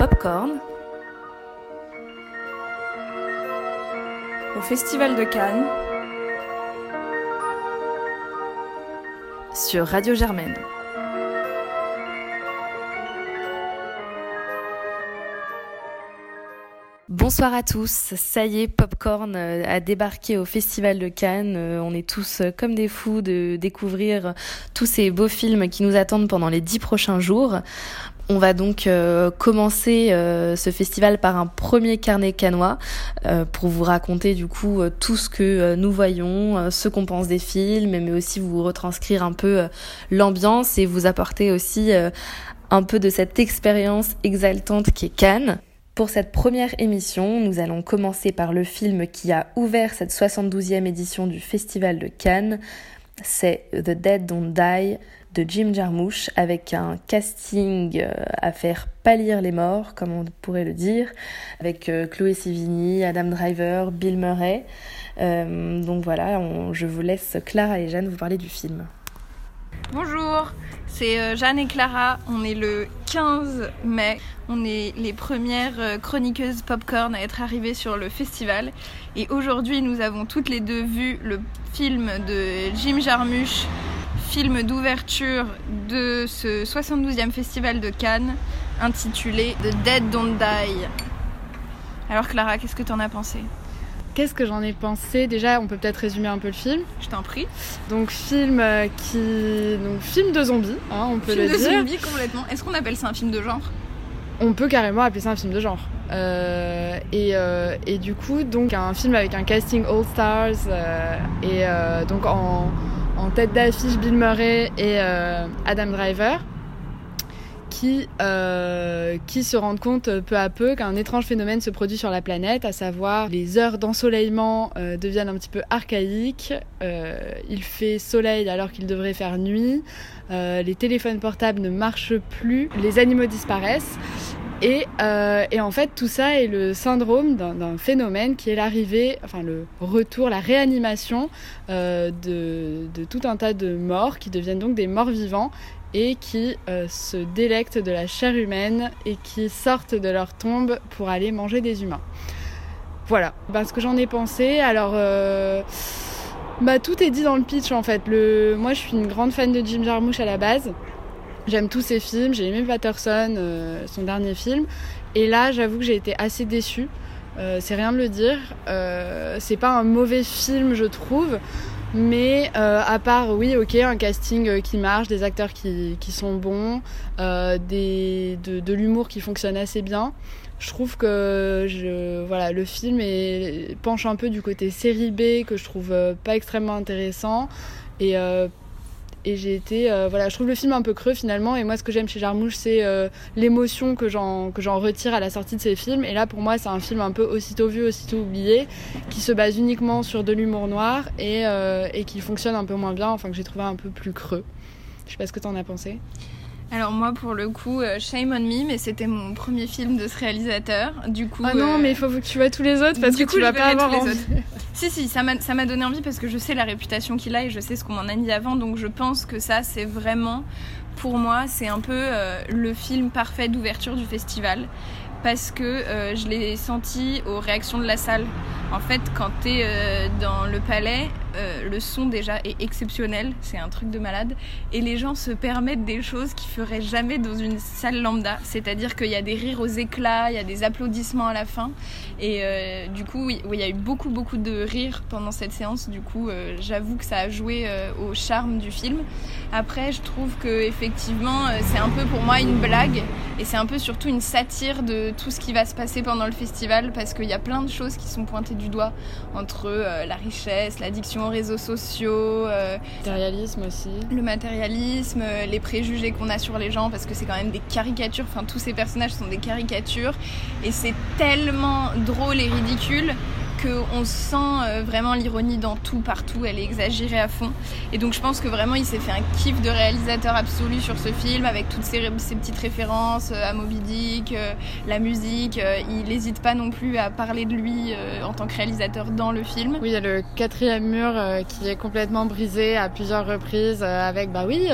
Popcorn au Festival de Cannes sur Radio Germaine. Bonsoir à tous, ça y est, Popcorn euh, a débarqué au Festival de Cannes. Euh, on est tous euh, comme des fous de découvrir tous ces beaux films qui nous attendent pendant les dix prochains jours. On va donc commencer ce festival par un premier carnet canois pour vous raconter du coup tout ce que nous voyons, ce qu'on pense des films, mais aussi vous retranscrire un peu l'ambiance et vous apporter aussi un peu de cette expérience exaltante qui est Cannes. Pour cette première émission, nous allons commencer par le film qui a ouvert cette 72e édition du Festival de Cannes. C'est The Dead Don't Die de Jim Jarmusch avec un casting euh, à faire pâlir les morts, comme on pourrait le dire, avec euh, Chloé Sevigny, Adam Driver, Bill Murray. Euh, donc voilà, je vous laisse Clara et Jeanne vous parler du film. Bonjour, c'est Jeanne et Clara. On est le 15 mai. On est les premières chroniqueuses popcorn à être arrivées sur le festival. Et aujourd'hui, nous avons toutes les deux vu le film de Jim Jarmusch, film d'ouverture de ce 72e festival de Cannes, intitulé The Dead Don't Die. Alors Clara, qu'est-ce que tu en as pensé? Qu'est-ce que j'en ai pensé? Déjà, on peut peut-être résumer un peu le film. Je t'en prie. Donc film euh, qui, donc film de zombies, hein, on peut le dire. Film de zombies complètement. Est-ce qu'on appelle ça un film de genre? On peut carrément appeler ça un film de genre. Euh, euh, et, du coup, donc un film avec un casting All Stars euh, et donc en, tête d'affiche Bill Murray et Adam Driver. Qui, qui se rendent compte peu à peu qu'un étrange phénomène se produit sur la planète, à savoir les heures d'ensoleillement deviennent un petit peu archaïques, il fait soleil alors qu'il devrait faire nuit, les téléphones portables ne marchent plus, les animaux disparaissent. Euh, et, en fait, tout ça est le syndrome d'un phénomène qui est l'arrivée, enfin le retour, la réanimation euh, de, tout un tas de morts qui deviennent donc des morts vivants et qui euh, se délectent de la chair humaine et qui sortent de leur tombe pour aller manger des humains. Voilà, ben, ce que j'en ai pensé. Alors, bah, tout est dit dans le pitch en fait. Le... Moi, je suis une grande fan de Jim Jarmusch à la base. J'aime tous ses films, j'ai aimé Patterson, euh, son dernier film. Et là, j'avoue que j'ai été assez déçue. Euh, c'est rien de le dire. Euh, c'est pas un mauvais film, je trouve. Mais à part, oui, ok, un casting qui marche, des acteurs qui, sont bons, des, de, l'humour qui fonctionne assez bien, je trouve que je, voilà, le film est, penche un peu du côté série B que je trouve pas extrêmement intéressant. Et et j'ai été euh, voilà je trouve le film un peu creux finalement. Et moi ce que j'aime chez Jarmouche c'est euh, l'émotion que j'en que j'en retire à la sortie de ces films. Et là pour moi c'est un film un peu aussitôt vu aussitôt oublié qui se base uniquement sur de l'humour noir et, euh, et qui fonctionne un peu moins bien enfin que j'ai trouvé un peu plus creux. Je sais pas ce que t'en as pensé alors moi pour le coup, euh, shame on me, mais c'était mon premier film de ce réalisateur. Du coup. Ah non, euh, mais il faut que tu vois tous les autres parce que coup, tu vas pas avoir envie. si si, ça m'a donné envie parce que je sais la réputation qu'il a et je sais ce qu'on m'en a dit avant, donc je pense que ça c'est vraiment pour moi c'est un peu euh, le film parfait d'ouverture du festival parce que je l'ai senti aux réactions de la salle. En fait, quand tu es dans le palais, euh, le son déjà est exceptionnel, c'est un truc de malade. Et les gens se permettent des choses qu'ils feraient jamais dans une salle lambda. C'est-à-dire qu'il y a des rires aux éclats, il y a des applaudissements à la fin. Et euh, du coup, il y a eu beaucoup, beaucoup de rires pendant cette séance. Du coup, euh, j'avoue que ça a joué au charme du film. Après, je trouve que effectivement, c'est un peu pour moi une blague. Et c'est un peu surtout une satire de tout ce qui va se passer pendant le festival. Parce qu'il y a plein de choses qui sont pointées du doigt entre la richesse, l'addiction réseaux sociaux. Euh, matérialisme aussi. Le matérialisme, euh, les préjugés qu'on a sur les gens, parce que c'est quand même des caricatures. Enfin, tous ces personnages sont des caricatures. Et c'est tellement drôle et ridicule qu'on sent euh, vraiment l'ironie dans tout, partout, elle est exagérée à fond. Et donc je pense que vraiment il s'est fait un kiff de réalisateur absolu sur ce film, avec toutes ces, petites références euh, à Moby Dick, euh, la musique. il n'hésite pas non plus à parler de lui en tant que réalisateur dans le film. Oui, il y a le quatrième mur qui est complètement brisé à plusieurs reprises, avec bah oui,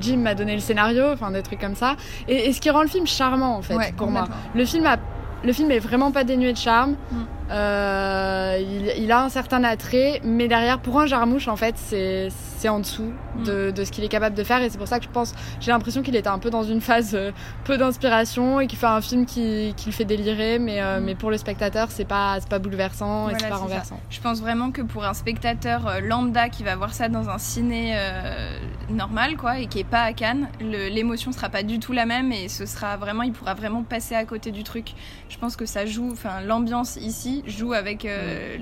Jim m'a donné le scénario, enfin des trucs comme ça. Et, ce qui rend le film charmant en fait, pour moi. Le film a le film est vraiment pas dénué de charme. Mm. Euh, il, a un certain attrait, mais derrière, pour un jarmouche, en fait, c'est en dessous mm. de, de, ce qu'il est capable de faire. Et c'est pour ça que je pense, j'ai l'impression qu'il était un peu dans une phase euh, peu d'inspiration et qu'il fait un film qui, qui, le fait délirer, mais, euh, mm. mais pour le spectateur, c'est pas, pas bouleversant et c'est pas renversant. Je pense vraiment que pour un spectateur lambda qui va voir ça dans un ciné normal, quoi, et qui est pas à Cannes, l'émotion sera pas du tout la même et ce sera vraiment, il pourra vraiment passer à côté du truc. Je pense que ça joue, enfin, l'ambiance ici joue avec euh,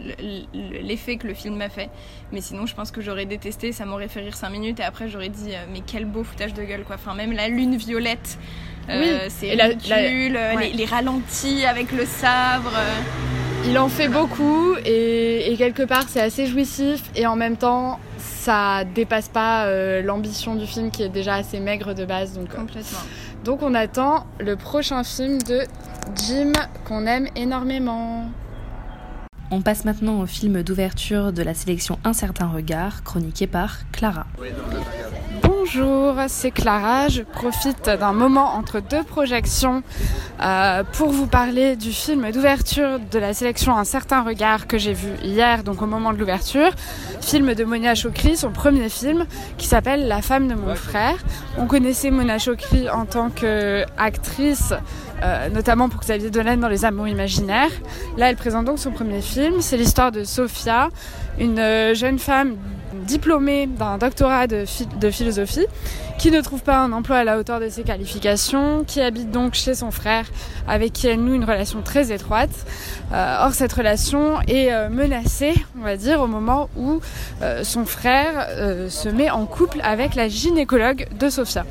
l'effet que le film m'a fait. Mais sinon, je pense que j'aurais détesté, ça m'aurait fait rire 5 minutes et après j'aurais dit, euh, mais quel beau foutage de gueule quoi. Enfin, même la lune violette, euh, c'est ridicule, les, ralentis avec le sabre. Il en fait beaucoup et, quelque part c'est assez jouissif et en même temps ça dépasse pas l'ambition du film qui est déjà assez maigre de base. Donc, Complètement. donc on attend le prochain film de Jim qu'on aime énormément. On passe maintenant au film d'ouverture de la sélection Un certain regard, chroniqué par Clara. Bonjour, c'est Clara. Je profite d'un moment entre deux projections euh, pour vous parler du film d'ouverture de la sélection Un certain regard que j'ai vu hier, donc au moment de l'ouverture. Film de Monia Chokri, son premier film, qui s'appelle La femme de mon frère. On connaissait Mona Chokri en tant qu'actrice euh, notamment pour Xavier Dolan dans Les Amours imaginaires. Là, elle présente donc son premier film. C'est l'histoire de Sophia, une euh, jeune femme diplômée d'un doctorat de, philosophie, qui ne trouve pas un emploi à la hauteur de ses qualifications, qui habite donc chez son frère, avec qui elle noue une relation très étroite. Euh, or, cette relation est menacée, on va dire, au moment où son frère se met en couple avec la gynécologue de Sophia.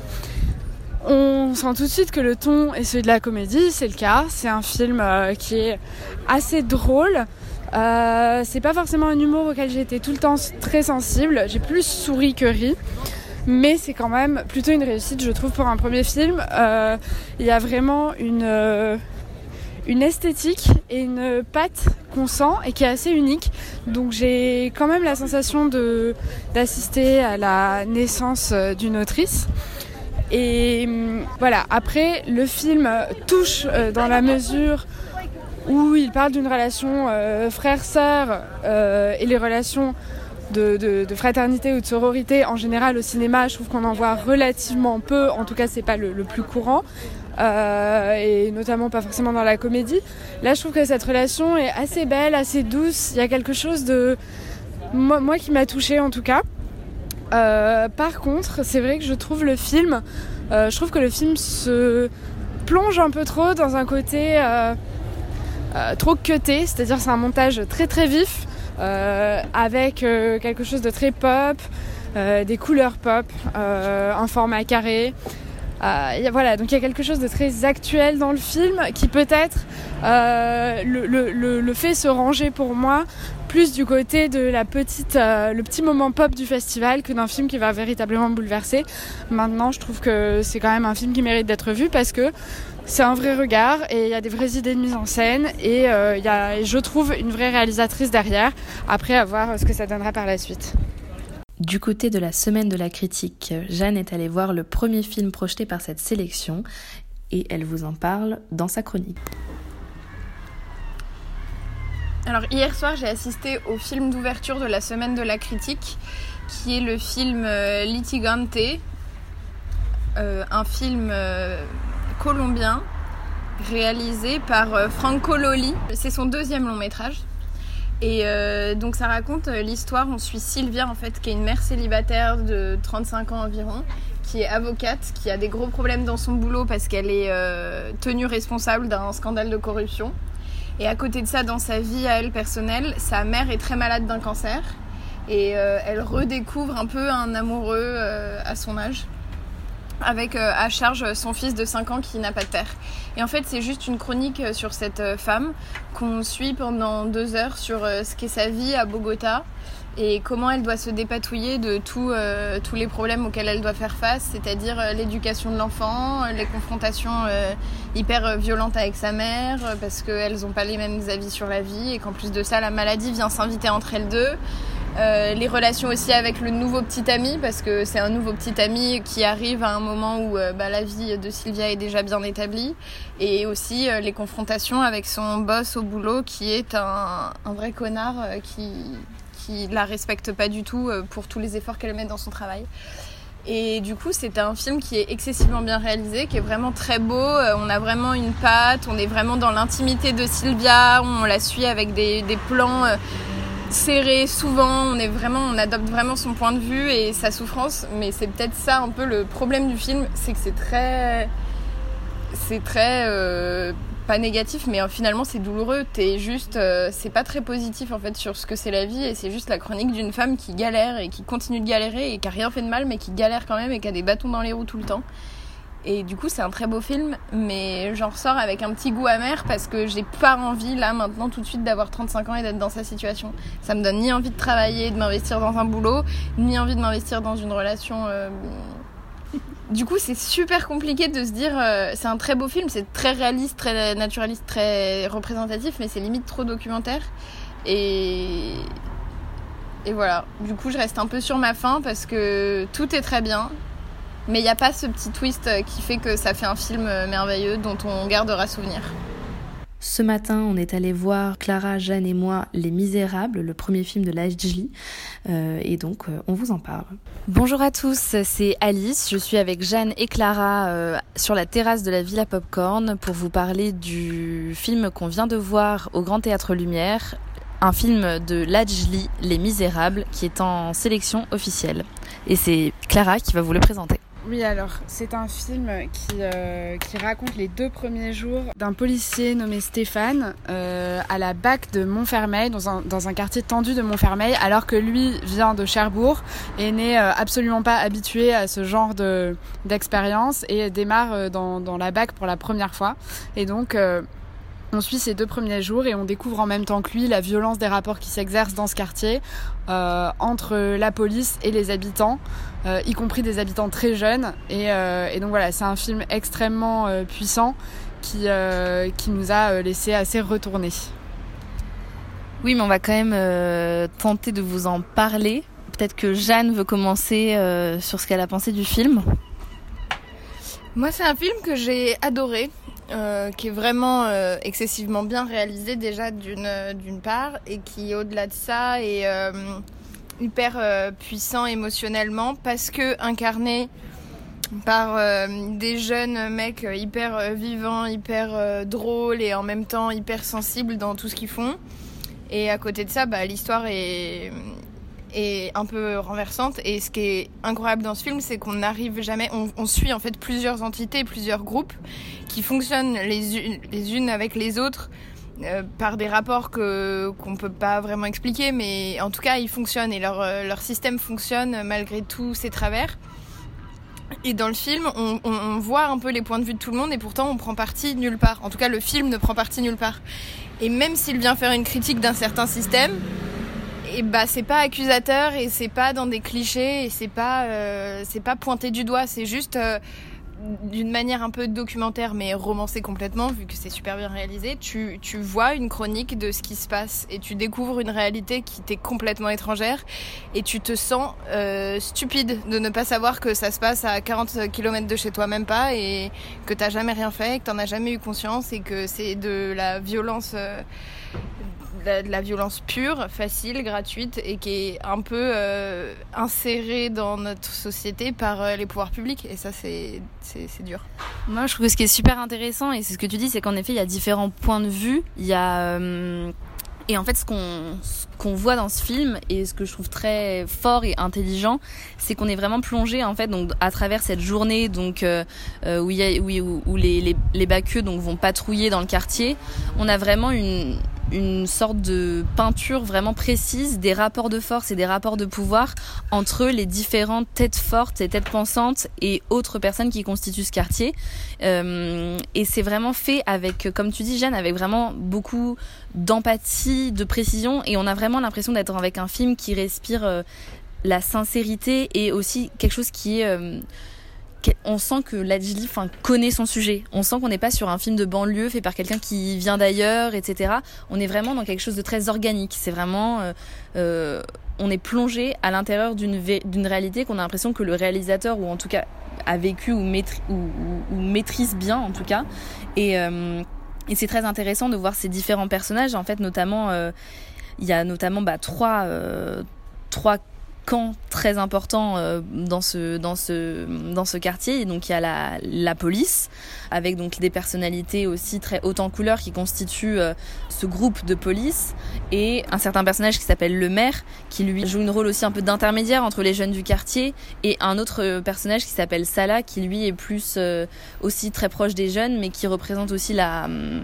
On sent tout de suite que le ton est celui de la comédie, c'est le cas. C'est un film euh, qui est assez drôle. Euh, c'est pas forcément un humour auquel j'ai été tout le temps très sensible. J'ai plus souri que ri. Mais c'est quand même plutôt une réussite, je trouve, pour un premier film. Euh, il y a vraiment une, une esthétique et une patte qu'on sent et qui est assez unique. Donc j'ai quand même la sensation d'assister à la naissance d'une autrice. Et hum, voilà, après, le film touche euh, dans la mesure où il parle d'une relation euh, frère-sœur euh, et les relations de, fraternité ou de sororité en général au cinéma, je trouve qu'on en voit relativement peu, en tout cas c'est pas le, plus courant. et notamment pas forcément dans la comédie. Là, je trouve que cette relation est assez belle, assez douce. Il y a quelque chose de moi, qui m'a touchée en tout cas. Euh, par contre, c'est vrai que je trouve le film, euh, je trouve que le film se plonge un peu trop dans un côté euh, trop cuté, c'est-à-dire c'est un montage très très vif, avec quelque chose de très pop, des couleurs pop, un format carré. voilà, donc il y a quelque chose de très actuel dans le film qui peut-être le, fait se ranger pour moi plus du côté de la petite, euh, le petit moment pop du festival que d'un film qui va véritablement bouleverser. Maintenant, je trouve que c'est quand même un film qui mérite d'être vu parce que c'est un vrai regard et il y a des vraies idées de mise en scène et euh, il y a, je trouve, une vraie réalisatrice derrière. Après, à voir ce que ça donnera par la suite. Du côté de la semaine de la critique, Jeanne est allée voir le premier film projeté par cette sélection et elle vous en parle dans sa chronique. Alors hier soir j'ai assisté au film d'ouverture de la semaine de la critique qui est le film euh, Litigante, euh, un film euh, colombien réalisé par Franco Loli. C'est son deuxième long métrage. Et donc ça raconte l'histoire, on suit Sylvia en fait qui est une mère célibataire de 35 ans environ qui est avocate, qui a des gros problèmes dans son boulot parce qu'elle est tenue responsable d'un scandale de corruption. Et à côté de ça, dans sa vie à elle personnelle, sa mère est très malade d'un cancer. Et euh, elle redécouvre un peu un amoureux euh, à son âge. Avec à charge son fils de 5 ans qui n'a pas de père. Et en fait, c'est juste une chronique sur cette femme qu'on suit pendant deux heures sur ce qu'est sa vie à Bogota et comment elle doit se dépatouiller de euh, tous les problèmes auxquels elle doit faire face, c'est-à-dire euh, l'éducation de l'enfant, les confrontations euh, hyper violentes avec sa mère, parce qu'elles n'ont pas les mêmes avis sur la vie, et qu'en plus de ça, la maladie vient s'inviter entre elles deux. Les relations aussi avec le nouveau petit ami, parce que c'est un nouveau petit ami qui arrive à un moment où bah, la vie de Sylvia est déjà bien établie, et aussi les confrontations avec son boss au boulot qui est un, un vrai connard qui, qui la respecte pas du tout euh, pour tous les efforts qu'elle met dans son travail. Et du coup, c'est un film qui est excessivement bien réalisé, qui est vraiment très beau. Euh, on a vraiment une patte, on est vraiment dans l'intimité de Sylvia, on la suit avec des, des plans euh, serrés souvent. On est vraiment, on adopte vraiment son point de vue et sa souffrance. Mais c'est peut-être ça un peu le problème du film, c'est que c'est très, c'est très pas négatif, mais euh, finalement c'est douloureux. T'es juste, euh, c'est pas très positif en fait sur ce que c'est la vie, et c'est juste la chronique d'une femme qui galère et qui continue de galérer et qui a rien fait de mal, mais qui galère quand même et qui a des bâtons dans les roues tout le temps. Et du coup, c'est un très beau film, mais j'en ressors avec un petit goût amer parce que j'ai pas envie là maintenant tout de suite d'avoir 35 ans et d'être dans sa situation. Ça me donne ni envie de travailler, de m'investir dans un boulot, ni envie de m'investir dans une relation. Euh, du coup, c'est super compliqué de se dire. Euh, c'est un très beau film, c'est très réaliste, très naturaliste, très représentatif, mais c'est limite trop documentaire. Et. Et voilà. Du coup, je reste un peu sur ma faim parce que tout est très bien. Mais il n'y a pas ce petit twist qui fait que ça fait un film merveilleux dont on gardera souvenir. Ce matin, on est allé voir Clara, Jeanne et moi Les Misérables, le premier film de Lajli, euh, et donc euh, on vous en parle. Bonjour à tous, c'est Alice. Je suis avec Jeanne et Clara euh, sur la terrasse de la Villa Popcorn pour vous parler du film qu'on vient de voir au Grand Théâtre Lumière, un film de Lajli, Les Misérables, qui est en sélection officielle. Et c'est Clara qui va vous le présenter. Oui, alors c'est un film qui, euh, qui, raconte les deux premiers jours d'un policier nommé Stéphane euh, à la BAC de Montfermeil, dans un, quartier tendu de Montfermeil, alors que lui vient de Cherbourg et n'est euh, absolument pas habitué à ce genre d'expérience et démarre dans, la BAC pour la première fois. Et donc on suit ces deux premiers jours et on découvre en même temps que lui la violence des rapports qui s'exercent dans ce quartier entre la police et les habitants, euh, y compris des habitants très jeunes. Et, euh, donc voilà, c'est un film extrêmement puissant qui, qui nous a laissé assez retourner. Oui, mais on va quand même tenter de vous en parler. Peut-être que Jeanne veut commencer sur ce qu'elle a pensé du film. Moi, c'est un film que j'ai adoré. Euh, qui est vraiment euh, excessivement bien réalisé déjà d'une d'une part et qui au-delà de ça est euh, hyper puissant émotionnellement parce que incarné par des jeunes mecs hyper vivants, hyper drôles et en même temps hyper sensibles dans tout ce qu'ils font. Et à côté de ça, bah, l'histoire est, est un peu renversante. Et ce qui est incroyable dans ce film, c'est qu'on n'arrive jamais, on, on, suit en fait plusieurs entités, plusieurs groupes qui fonctionnent les, les unes avec les autres. Euh, par des rapports que qu'on peut pas vraiment expliquer, mais en tout cas ils fonctionnent et leur, euh, leur système fonctionne malgré tous ces travers. Et dans le film, on, on, on, voit un peu les points de vue de tout le monde et pourtant on prend parti nulle part. En tout cas, le film ne prend parti nulle part. Et même s'il vient faire une critique d'un certain système, et bah c'est pas accusateur et c'est pas dans des clichés et c'est pas euh, c'est pas pointé du doigt c'est juste euh, d'une manière un peu documentaire mais romancée complètement vu que c'est super bien réalisé tu, tu vois une chronique de ce qui se passe et tu découvres une réalité qui t'est complètement étrangère et tu te sens euh, stupide de ne pas savoir que ça se passe à 40 km de chez toi même pas et que t'as jamais rien fait que t'en as jamais eu conscience et que c'est de la violence euh, de la, violence pure, facile, gratuite et qui est un peu euh, insérée dans notre société par euh, les pouvoirs publics. Et ça, c'est dur. Moi, je trouve que ce qui est super intéressant, et c'est ce que tu dis, c'est qu'en effet, il y a différents points de vue. Il y a. Euh, et en fait, ce qu'on qu'on voit dans ce film et ce que je trouve très fort et intelligent, c'est qu'on est vraiment plongé en fait donc à travers cette journée donc où, où, où les les, les donc vont patrouiller dans le quartier. On a vraiment une une sorte de peinture vraiment précise des rapports de force et des rapports de pouvoir entre les différentes têtes fortes et têtes pensantes et autres personnes qui constituent ce quartier. Euh, et c'est vraiment fait avec, comme tu dis Jeanne, avec vraiment beaucoup d'empathie, de précision et on a vraiment l'impression d'être avec un film qui respire euh, la sincérité et aussi quelque chose qui est... Euh, on sent que Ladjili connaît son sujet. On sent qu'on n'est pas sur un film de banlieue fait par quelqu'un qui vient d'ailleurs, etc. On est vraiment dans quelque chose de très organique. C'est vraiment... Euh, euh, on est plongé à l'intérieur d'une réalité qu'on a l'impression que le réalisateur, ou en tout cas a vécu ou, maîtrise bien, en tout cas. Et, euh, et c'est très intéressant de voir ces différents personnages. En fait, notamment, il y a notamment bah, trois, trois très important euh, dans ce dans ce dans ce quartier. donc il y a la, police avec donc des personnalités aussi très hautes en couleur qui constituent euh, ce groupe de police et un certain personnage qui s'appelle le maire qui lui joue une rôle aussi un peu d'intermédiaire entre les jeunes du quartier et un autre personnage qui s'appelle Salah qui lui est plus euh, aussi très proche des jeunes mais qui représente aussi la hum,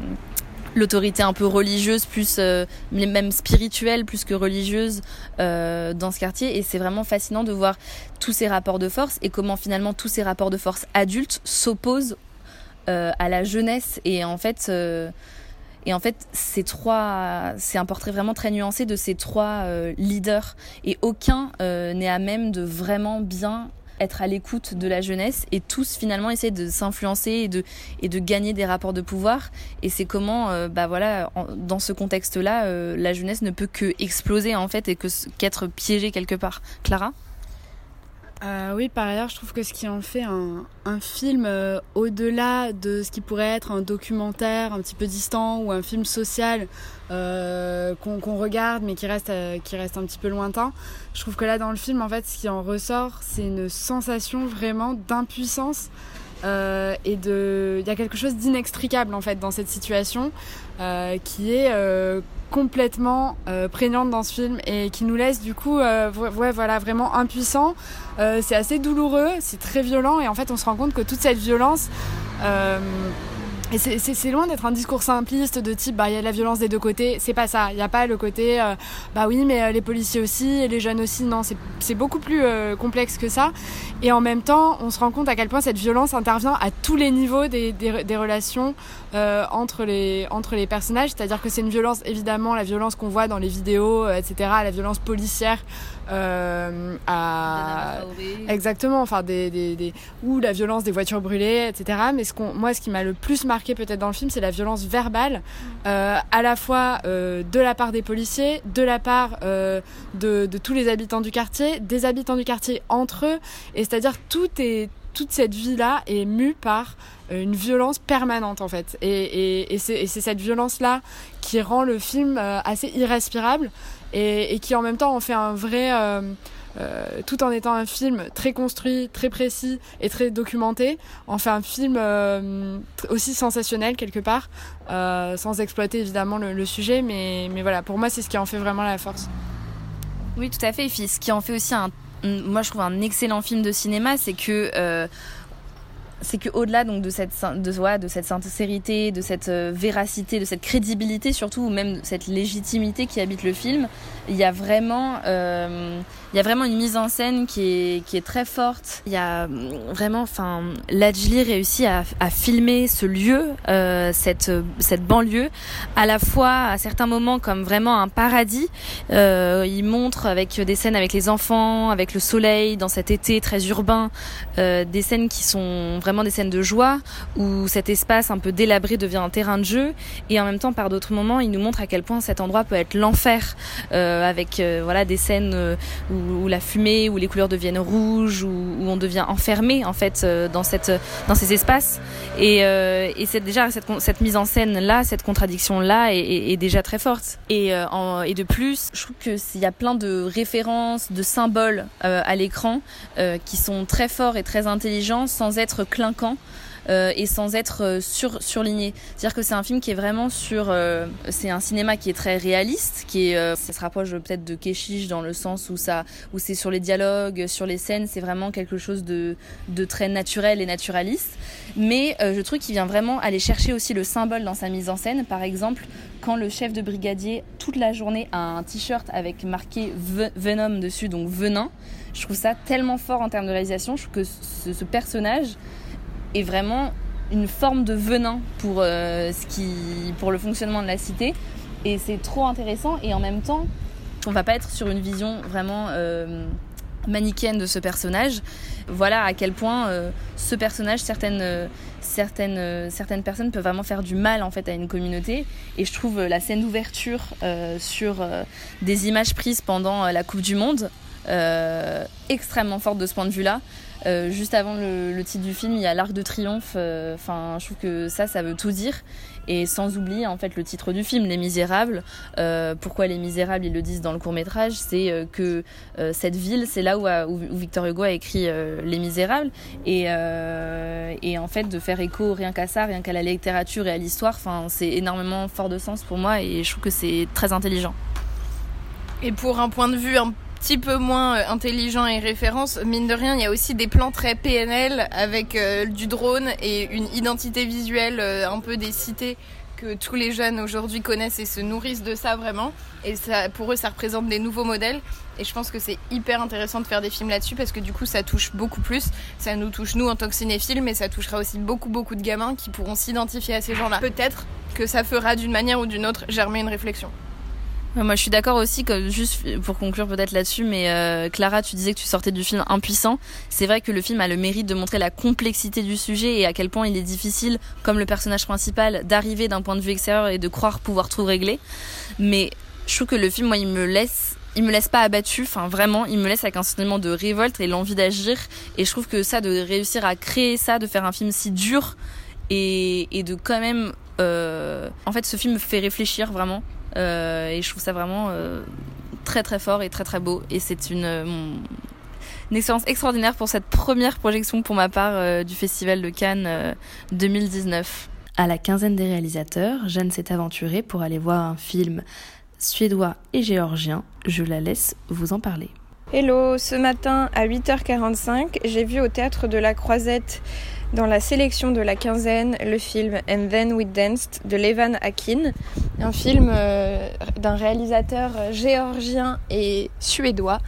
l'autorité un peu religieuse, plus euh, même spirituelle, plus que religieuse euh, dans ce quartier. Et c'est vraiment fascinant de voir tous ces rapports de force et comment finalement tous ces rapports de force adultes s'opposent euh, à la jeunesse. Et en fait, c'est un portrait vraiment très nuancé de ces trois leaders. Et aucun n'est à même de vraiment bien être à l'écoute de la jeunesse et tous finalement essayer de s'influencer et de, et de gagner des rapports de pouvoir. Et c'est comment, euh, bah voilà, dans ce contexte-là, euh, la jeunesse ne peut que exploser en fait et qu'être piégée quelque part. Clara? Euh, oui, par ailleurs, je trouve que ce qui en fait un, film euh, au-delà de ce qui pourrait être un documentaire un petit peu distant ou un film social euh, qu'on regarde mais qui reste, qui reste un petit peu lointain, je trouve que là dans le film, en fait, ce qui en ressort, c'est une sensation vraiment d'impuissance. Et de, il y a quelque chose d'inextricable en fait dans cette situation qui est complètement euh, prégnante dans ce film et qui nous laisse du coup euh, ouais, voilà, vraiment impuissants. Euh, c'est assez douloureux, c'est très violent et en fait on se rend compte que toute cette violence et c'est loin d'être un discours simpliste de type bah il y a la violence des deux côtés, c'est pas ça. Il n'y a pas le côté euh, bah oui mais euh, les policiers aussi et les jeunes aussi. Non, c'est beaucoup plus euh, complexe que ça. Et en même temps, on se rend compte à quel point cette violence intervient à tous les niveaux des relations entre les entre les personnages. C'est-à-dire que c'est une violence évidemment la violence qu'on voit dans les vidéos, etc. La violence policière euh, à exactement enfin des, des, des, ou la violence des voitures brûlées etc mais ce qu'on moi ce qui m'a le plus marqué peut-être dans le film c'est la violence verbale euh, à la fois euh, de la part des policiers de la part euh, de, de tous les habitants du quartier des habitants du quartier entre eux. Et c'est-à-dire tout est toute cette vie là est mue par euh, une violence permanente en fait. Et, et, et c'est cette violence là qui rend le film euh, assez irrespirable et, qui en même temps en fait un vrai euh, euh, tout en étant un film très construit, très précis et très documenté, en fait un film euh, aussi sensationnel quelque part, sans exploiter évidemment le, sujet, mais, mais voilà, pour moi c'est ce qui en fait vraiment la force. Oui, tout à fait. Et ce qui en fait aussi un, moi je trouve un excellent film de cinéma, c'est que c'est que au-delà donc de cette de, de cette sincérité, de cette euh, véracité, de cette crédibilité surtout, ou même de cette légitimité qui habite le film, il y a vraiment euh, il y a vraiment une mise en scène qui est qui est très forte. Il y a vraiment, enfin, Lajli réussit à, filmer ce lieu, euh, cette cette banlieue, à la fois à certains moments comme vraiment un paradis. Il montre avec des scènes avec les enfants, avec le soleil dans cet été très urbain, des scènes qui sont vraiment des scènes de joie où cet espace un peu délabré devient un terrain de jeu et en même temps par d'autres moments il nous montre à quel point cet endroit peut être l'enfer euh, avec euh, voilà des scènes euh, où, la fumée où les couleurs deviennent rouges où, on devient enfermé en fait dans cette dans ces espaces. Et, c'est déjà cette, mise en scène là cette contradiction là est, déjà très forte. Et, et de plus je trouve que il y a plein de références de symboles à l'écran qui sont très forts et très intelligents sans être clinquants et sans être sur, surligné. C'est-à-dire que c'est un film qui est vraiment sur... c'est un cinéma qui est très réaliste, qui est, ça se rapproche peut-être de Keshish dans le sens où, où c'est sur les dialogues, sur les scènes, c'est vraiment quelque chose de, de très naturel et naturaliste. Mais je trouve qu'il vient vraiment aller chercher aussi le symbole dans sa mise en scène. Par exemple, quand le chef de brigadier, toute la journée, a un t-shirt avec marqué Venom dessus, donc venin, je trouve ça tellement fort en termes de réalisation. Je trouve que ce, personnage est vraiment une forme de venin pour, euh, ce qui, pour le fonctionnement de la cité. Et c'est trop intéressant. Et en même temps, on va pas être sur une vision vraiment euh, manichéenne de ce personnage. Voilà à quel point euh, ce personnage, certaines, certaines, certaines personnes peuvent vraiment faire du mal en fait à une communauté. Et je trouve la scène d'ouverture sur des images prises pendant la Coupe du Monde extrêmement forte de ce point de vue-là. Juste avant le, titre du film, il y a l'Arc de Triomphe. Enfin, je trouve que ça, ça veut tout dire. Et sans oublier en fait le titre du film, Les Misérables. Euh, pourquoi Les Misérables, ils le disent dans le court métrage, c'est euh, que euh, cette ville, c'est là où, Victor Hugo a écrit Les Misérables. Et, en fait, de faire écho rien qu'à ça, rien qu'à la littérature et à l'histoire, c'est énormément fort de sens pour moi et je trouve que c'est très intelligent. Et pour un point de vue un petit peu moins intelligent et référence, mine de rien, il y a aussi des plans très PNL avec du drone et une identité visuelle un peu des cités que tous les jeunes aujourd'hui connaissent et se nourrissent de ça vraiment. Et ça, pour eux, ça représente des nouveaux modèles. Et je pense que c'est hyper intéressant de faire des films là-dessus parce que du coup, ça touche beaucoup plus. Ça nous touche nous en tant que cinéphiles, mais ça touchera aussi beaucoup, beaucoup de gamins qui pourront s'identifier à ces gens-là. Peut-être que ça fera d'une manière ou d'une autre germer une réflexion. Moi, je suis d'accord aussi, que, juste pour conclure peut-être là-dessus, mais euh, Clara, tu disais que tu sortais du film impuissant. C'est vrai que le film a le mérite de montrer la complexité du sujet et à quel point il est difficile, comme le personnage principal, d'arriver d'un point de vue extérieur et de croire pouvoir tout régler. Mais je trouve que le film, moi, il me laisse il me laisse pas abattu, enfin vraiment, il me laisse avec un sentiment de révolte et l'envie d'agir. Et je trouve que ça, de réussir à créer ça, de faire un film si dur et, et de quand même, euh, en fait, ce film me fait réfléchir vraiment. Euh, et je trouve ça vraiment euh, très très fort et très très beau. Et c'est une, euh, une expérience extraordinaire pour cette première projection pour ma part du Festival de Cannes 2019. À la quinzaine des réalisateurs, Jeanne s'est aventurée pour aller voir un film suédois et géorgien. Je la laisse vous en parler. Hello, ce matin à 8h45, j'ai vu au théâtre de la Croisette dans la sélection de la quinzaine le film And Then We Danced de Levan Akin, un film euh, d'un réalisateur géorgien et suédois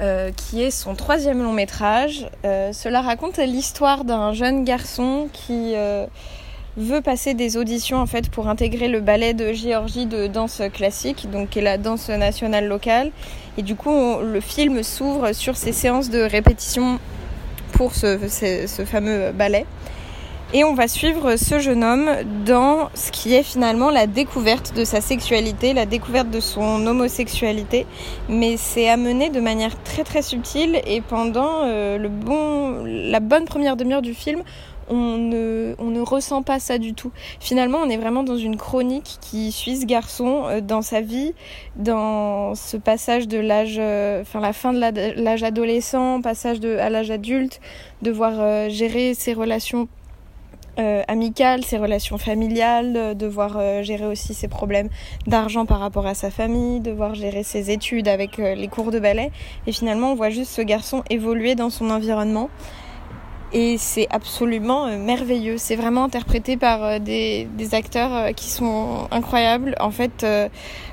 euh, qui est son troisième long métrage. Euh, cela raconte l'histoire d'un jeune garçon qui veut passer des auditions en fait pour intégrer le ballet de Géorgie de danse classique, donc qui est la danse nationale locale. Et du coup, le film s'ouvre sur ces séances de répétition pour ce, fameux ballet. Et on va suivre ce jeune homme dans ce qui est finalement la découverte de sa sexualité, la découverte de son homosexualité. Mais c'est amené de manière très très subtile et pendant euh, la bonne première demi-heure du film, on ne, ressent pas ça du tout. Finalement, on est vraiment dans une chronique qui suit ce garçon euh, dans sa vie, dans ce passage de l'âge, euh, enfin la fin de l'âge adolescent, passage à l'âge adulte, devoir euh, gérer ses relations amicales, ses relations familiales, devoir gérer aussi ses problèmes d'argent par rapport à sa famille, devoir gérer ses études avec les cours de ballet. Et finalement, on voit juste ce garçon évoluer dans son environnement et c'est absolument euh, merveilleux. C'est vraiment interprété par euh, des, acteurs euh, qui sont incroyables. En fait,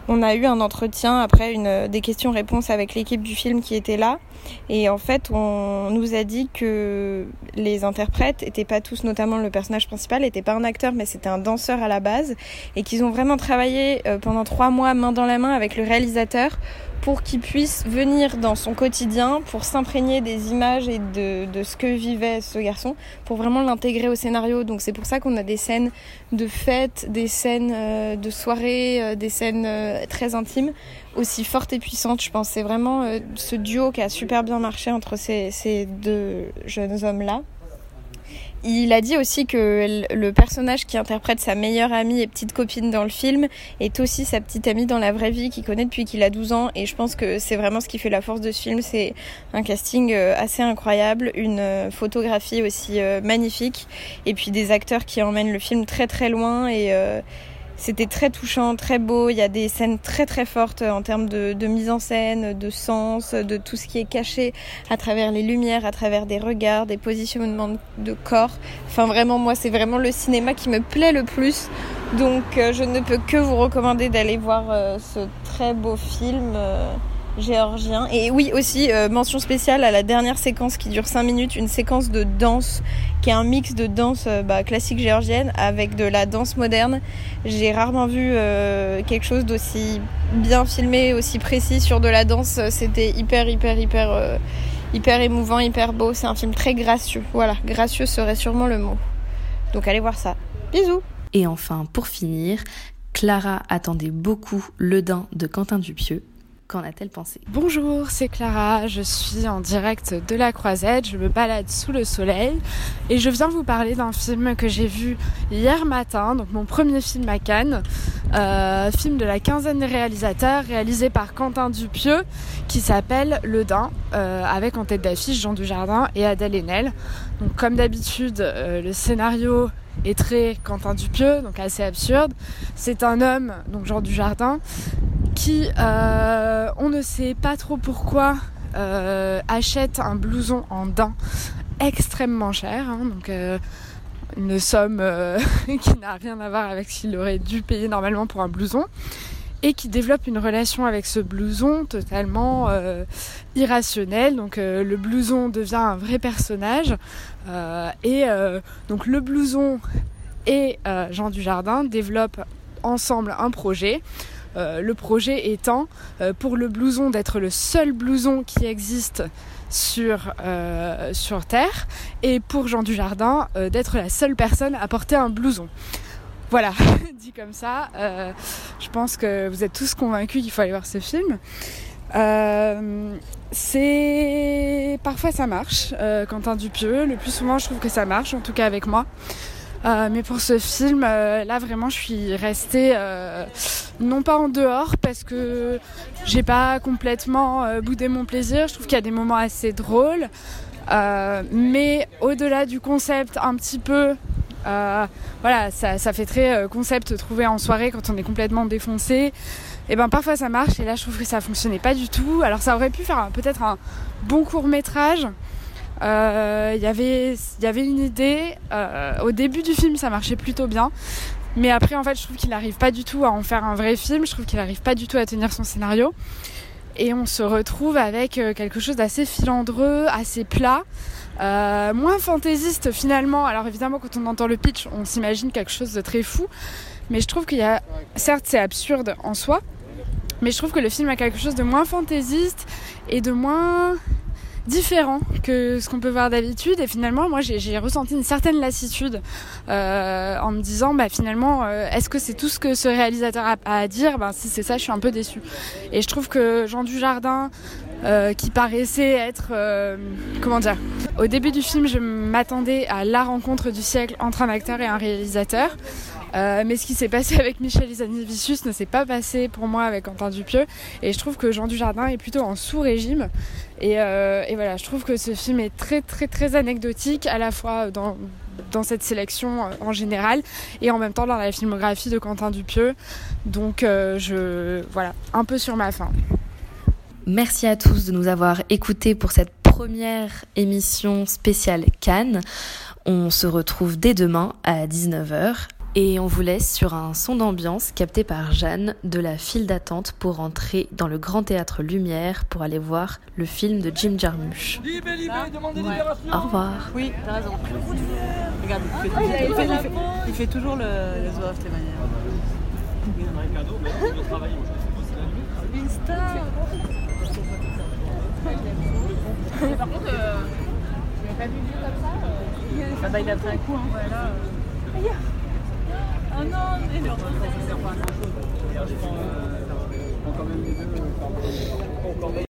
on a eu un entretien après une, des questions-réponses avec l'équipe du film qui était là. Et en fait, on nous a dit que les interprètes étaient pas tous, notamment le personnage principal, n'était pas un acteur, mais c'était un danseur à la base. Et qu'ils ont vraiment travaillé pendant trois mois main dans la main avec le réalisateur pour qu'il puisse venir dans son quotidien, pour s'imprégner des images et de, ce que vivait ce garçon, pour vraiment l'intégrer au scénario. Donc c'est pour ça qu'on a des scènes de fête, des scènes euh, de soirée, euh, des scènes euh, très intimes, aussi fortes et puissantes. Je pense c'est vraiment ce duo qui a super bien marché entre ces, ces deux jeunes hommes-là. Il a dit aussi que le personnage qui interprète sa meilleure amie et petite copine dans le film est aussi sa petite amie dans la vraie vie qu'il connaît depuis qu'il a 12 ans et je pense que c'est vraiment ce qui fait la force de ce film. C'est un casting euh, assez incroyable, une euh, photographie aussi euh, magnifique et puis des acteurs qui emmènent le film très très loin et c'était très touchant, très beau. Il y a des scènes très très fortes en termes de, mise en scène, de sens, de tout ce qui est caché à travers les lumières, à travers des regards, des positionnements de corps. Enfin vraiment, moi, c'est vraiment le cinéma qui me plaît le plus. Donc euh, je ne peux que vous recommander d'aller voir euh, ce très beau film. Euh, géorgien. Et oui, aussi, euh, mention spéciale à la dernière séquence qui dure 5 minutes, une séquence de danse qui est un mix de danse euh, bah, classique géorgienne avec de la danse moderne. J'ai rarement vu euh, quelque chose d'aussi bien filmé, aussi précis sur de la danse. C'était hyper, hyper, hyper, hyper émouvant, hyper beau. C'est un film très gracieux. Voilà, gracieux serait sûrement le mot. Donc allez voir ça. Bisous Et enfin, pour finir, Clara attendait beaucoup Le Dain de Quentin Dupieux Qu'en a-t-elle pensé? Bonjour, c'est Clara, je suis en direct de la Croisette, je me balade sous le soleil et je viens vous parler d'un film que j'ai vu hier matin, donc mon premier film à Cannes, euh, film de la quinzaine des réalisateurs réalisé par Quentin Dupieux qui s'appelle Le Dain, euh, avec en tête d'affiche Jean Dujardin et Adèle Haenel. Donc comme d'habitude, euh, le scénario est très Quentin Dupieux, donc assez absurde. C'est un homme, donc Jean Dujardin, qui, euh, on ne sait pas trop pourquoi, euh, achète un blouson en daim extrêmement cher, hein, donc euh, une somme qui n'a rien à voir avec ce qu'il aurait dû payer normalement pour un blouson et qui développe une relation avec ce blouson totalement irrationnelle. Donc le blouson devient un vrai personnage et donc le blouson et Jean Dujardin développent ensemble un projet euh, le projet étant euh, pour le blouson d'être le seul blouson qui existe sur, euh, sur Terre et pour Jean Dujardin d'être la seule personne à porter un blouson. Voilà, dit comme ça, je pense que vous êtes tous convaincus qu'il faut aller voir ce film. c'est parfois ça marche, Quentin Dupieux. Le plus souvent, je trouve que ça marche, en tout cas avec moi. Euh, mais pour ce film, euh, là vraiment, je suis restée euh, non pas en dehors parce que j'ai pas complètement boudé mon plaisir. Je trouve qu'il y a des moments assez drôles, mais au-delà du concept, un petit peu. voilà, ça, ça, fait très concept trouvé en soirée quand on est complètement défoncé. Et ben parfois ça marche et là je trouve que ça fonctionnait pas du tout. Alors ça aurait pu faire peut-être un bon court métrage, euh, y il y avait une idée. Euh, au début du film, ça marchait plutôt bien. Mais après, en fait, je trouve qu'il n'arrive pas du tout à en faire un vrai film. Je trouve qu'il n'arrive pas du tout à tenir son scénario. Et on se retrouve avec euh, quelque chose d'assez filandreux, assez plat. Euh, moins fantaisiste finalement. Alors évidemment, quand on entend le pitch, on s'imagine quelque chose de très fou. Mais je trouve qu'il y a, certes, c'est absurde en soi, mais je trouve que le film a quelque chose de moins fantaisiste et de moins différent que ce qu'on peut voir d'habitude. Et finalement moi j'ai ressenti une certaine lassitude euh, en me disant bah finalement euh, est-ce que c'est tout ce que ce réalisateur a, à dire? Ben si c'est ça je suis un peu déçue. Et je trouve que Jean Dujardin euh, qui paraissait être euh, comment dire? Au début du film je m'attendais à la rencontre du siècle entre un acteur et un réalisateur euh, mais ce qui s'est passé avec Michel Isani-Vicius ne s'est pas passé pour moi avec Quentin Dupieux. Et je trouve que Jean Dujardin est plutôt en sous-régime. Et, euh, voilà, je trouve que ce film est très très très anecdotique, à la fois dans, dans cette sélection euh, en général et en même temps dans la filmographie de Quentin Dupieux. Donc je voilà, un peu sur ma fin. Merci à tous de nous avoir écoutés pour cette première émission spéciale Cannes. On se retrouve dès demain à 19h et on vous laisse sur un son d'ambiance capté par Jeanne de la file d'attente pour entrer dans le Grand Théâtre Lumière pour aller voir le film de Jim Jarmusch. Au revoir. Oui, t'as raison. Regarde, il fait, il fait, il fait, toujours le, le les manières. Une star Par contre, euh, pas vu le comme ça euh... Ah bah il a pris un coup, hein. Voilà. Oh non, mais non. Ça je prends quand même les deux.